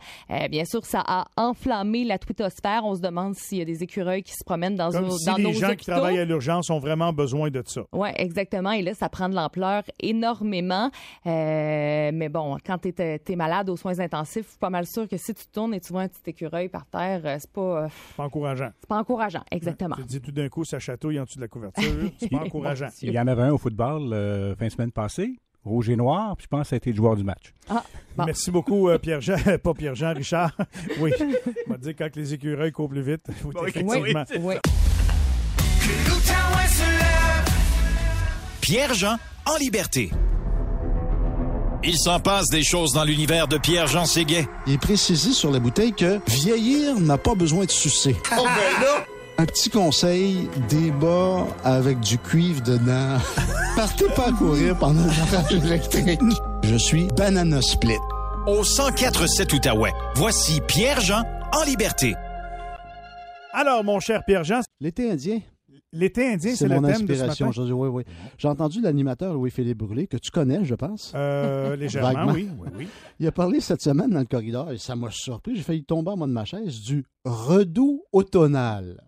Bien sûr, ça a enflammé la twittosphère. On se demande s'il y a des écureuils qui se promènent dans, Comme nos- si dans les nos gens qui travaillent à l'urgence ont vraiment besoin de ça. Oui, exactement. Et là, ça prend de l'ampleur énormément. Euh, mais bon, quand tu es, malade aux soins intensifs, je suis pas mal sûr que si tu tournes et tu vois un petit écureuil par terre, euh, c'est pas, euh, C'est pas encourageant. c'est pas encourageant. Exactement. Tu te dis tout d'un coup, ça chatouille en dessous de la couverture. C'est pas encourageant. Il y en avait un au football euh, fin de semaine passée, rouge et noir, puis je pense que ça a été le joueur du match. Ah, bon. Merci beaucoup, euh, Pierre-Jean. Pas Pierre-Jean, Richard. Oui. On va dire quand les écureuils courent plus vite. Oui, Oui, effectivement. oui. Pierre-Jean en liberté. Il s'en passe des choses dans l'univers de Pierre-Jean Séguin. Il est précisé sur la bouteille que vieillir n'a pas besoin de sucer. Un petit conseil, débat avec du cuivre dedans. Partez pas à courir pendant le orage électrique. Je suis Banana Split. Au 104.7 Outaouais, voici Pierre-Jean en liberté. Alors, mon cher Pierre-Jean, L'été indien, l'été indien, c'est le mon thème de ce inspiration matin. Oui, oui. J'ai entendu l'animateur Louis-Philippe Brûlé, que tu connais, je pense. Euh, légèrement, oui. oui, oui. Il a parlé cette semaine dans le corridor et ça m'a surpris. J'ai failli tomber en bas de ma chaise du redoux automnal.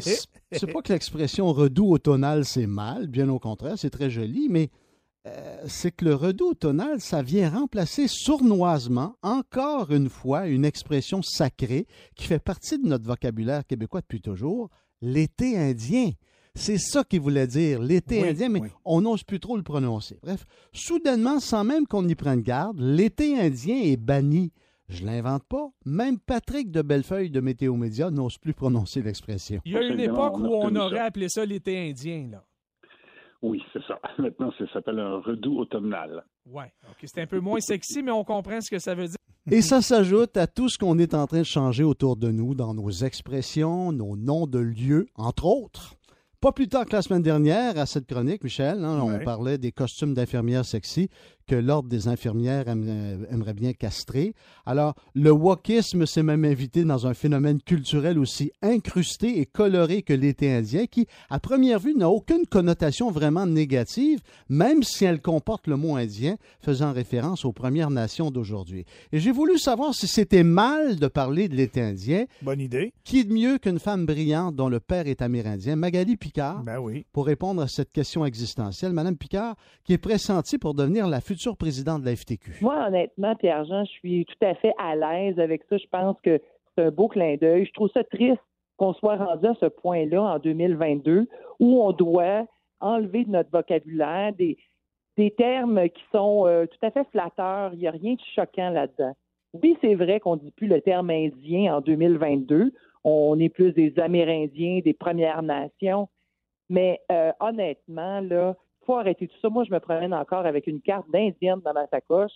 C'est- C'est pas que l'expression redoux automnal, c'est mal, bien au contraire, c'est très joli, mais euh, c'est que le redoux automnal, ça vient remplacer sournoisement, encore une fois, une expression sacrée qui fait partie de notre vocabulaire québécois depuis toujours, l'été indien. C'est ça qu'il voulait dire, l'été Oui, indien, mais oui. on n'ose plus trop le prononcer. Bref, soudainement, sans même qu'on y prenne garde, l'été indien est banni. Je l'invente pas. Même Patrick de Bellefeuille de Météo Média n'ose plus prononcer l'expression. Il y a une époque où on aurait appelé ça l'été indien, là. Oui, c'est ça. Maintenant, ça s'appelle un redoux automnal. Ouais. OK, c'est un peu moins sexy, mais on comprend ce que ça veut dire. Et ça s'ajoute à tout ce qu'on est en train de changer autour de nous dans nos expressions, nos noms de lieux, entre autres. Pas plus tard que la semaine dernière, à cette chronique, Michel, hein, Ouais. on parlait des costumes d'infirmières sexy que l'Ordre des infirmières euh, aimerait bien castrer. Alors, le wokisme s'est même invité dans un phénomène culturel aussi incrusté et coloré que l'été indien, qui, à première vue, n'a aucune connotation vraiment négative, même si elle comporte le mot indien, faisant référence aux Premières Nations d'aujourd'hui. Et j'ai voulu savoir si c'était mal de parler de l'été indien. Bonne idée. Qui de mieux qu'une femme brillante dont le père est amérindien, Magali Picard, Ben oui. pour répondre à cette question existentielle. Madame Picard, qui est pressentie pour devenir la future présidente de la FTQ. Moi, honnêtement, Pierre-Jean, je suis tout à fait à l'aise avec ça. Je pense que c'est un beau clin d'œil. Je trouve ça triste qu'on soit rendu à ce point-là en 2022 où on doit enlever de notre vocabulaire des, des termes qui sont euh, tout à fait flatteurs. Il n'y a rien de choquant là-dedans. Oui, c'est vrai qu'on ne dit plus le terme indien en 2022. On est plus des Amérindiens, des Premières Nations. Mais euh, honnêtement, là, faut arrêter tout ça. Moi, je me promène encore avec une carte d'indienne dans ma sacoche.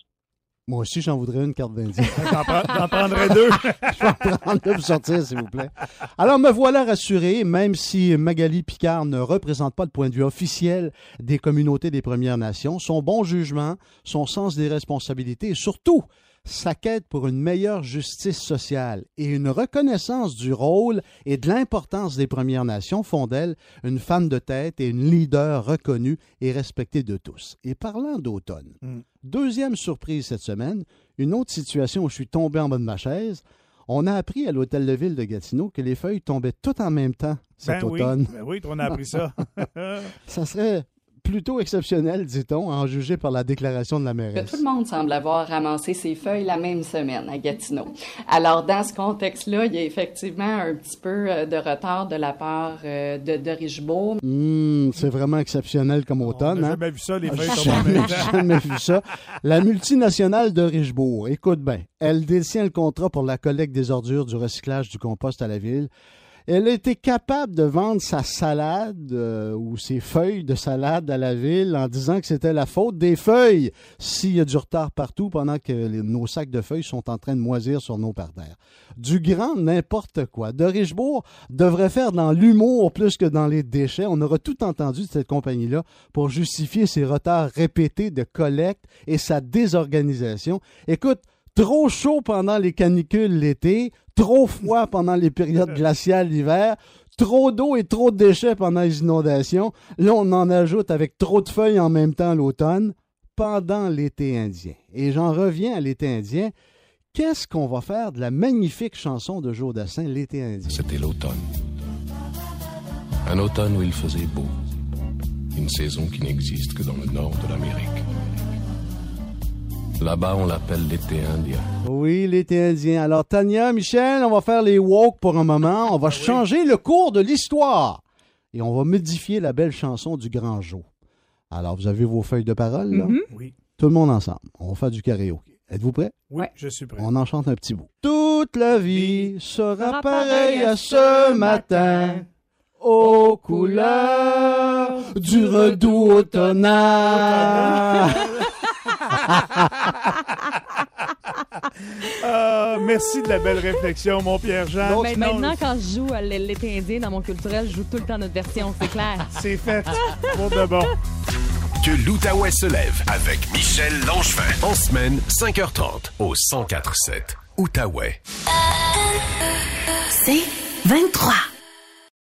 Moi aussi, j'en voudrais une carte d'Indien. T'en prendrais deux. Je vais en prendre deux pour sortir, s'il vous plaît. Alors, me voilà rassuré, même si Magali Picard ne représente pas le point de vue officiel des communautés des Premières Nations, son bon jugement, son sens des responsabilités et surtout sa quête pour une meilleure justice sociale et une reconnaissance du rôle et de l'importance des Premières Nations font d'elle une femme de tête et une leader reconnue et respectée de tous. Et parlant d'automne, Mm. deuxième surprise cette semaine, une autre situation où je suis tombé en bas de ma chaise. On a appris à l'hôtel de ville de Gatineau que les feuilles tombaient toutes en même temps cet Ben oui, automne. ben oui, on a appris ça. Ça serait plutôt exceptionnel, dit-on, à en juger par la déclaration de la mairesse. tout le monde semble avoir ramassé ses feuilles la même semaine à Gatineau. Alors, dans ce contexte-là, il y a effectivement un petit peu euh, de retard de la part euh, de, de Richebourg. Hmm, c'est vraiment exceptionnel comme automne. On hein? jamais vu ça, les Ah, feuilles jamais, jamais vu ça. La multinationale de Richebourg, écoute bien, elle détient le contrat pour la collecte des ordures du recyclage du compost à la ville. Elle été capable de vendre sa salade euh, ou ses feuilles de salade à la ville en disant que c'était la faute des feuilles s'il y a du retard partout pendant que nos sacs de feuilles sont en train de moisir sur nos parterres. Du grand n'importe quoi. De Richebourg devrait faire dans l'humour plus que dans les déchets. On aura tout entendu de cette compagnie-là pour justifier ses retards répétés de collecte et sa désorganisation. Écoute, trop chaud pendant les canicules l'été, trop froid pendant les périodes glaciales l'hiver, trop d'eau et trop de déchets pendant les inondations. Là, on en ajoute avec trop de feuilles en même temps l'automne, pendant l'été indien. Et j'en reviens à l'été indien. Qu'est-ce qu'on va faire de la magnifique chanson de Joe Dassin, L'été indien? C'était l'automne. Un automne où il faisait beau. Une saison qui n'existe que dans le nord de l'Amérique. Là-bas, on l'appelle l'été indien. Oui, l'été indien. Alors, Tania, Michel, on va faire les walks pour un moment. On va changer le cours de l'histoire. Et on va modifier la belle chanson du Grand Joe. Alors, vous avez vos feuilles de parole, là? Mhm. Oui. Tout le monde ensemble. On va faire du karaoké. Êtes-vous prêts? Oui, je suis prêt. On en chante un petit bout. Toute la vie sera pareille à ce matin aux couleurs du redout automnal. Ah, merci de la belle réflexion, mon Pierre-Jean. Mais maintenant, quand je joue à l'été indien dans mon culturel, je joue tout le temps notre version, c'est clair. C'est fait. Pour de bon. Que l'Outaouais se lève avec Michel Langevin. En semaine, 5h30 au 104.7 Outaouais. C'est 23.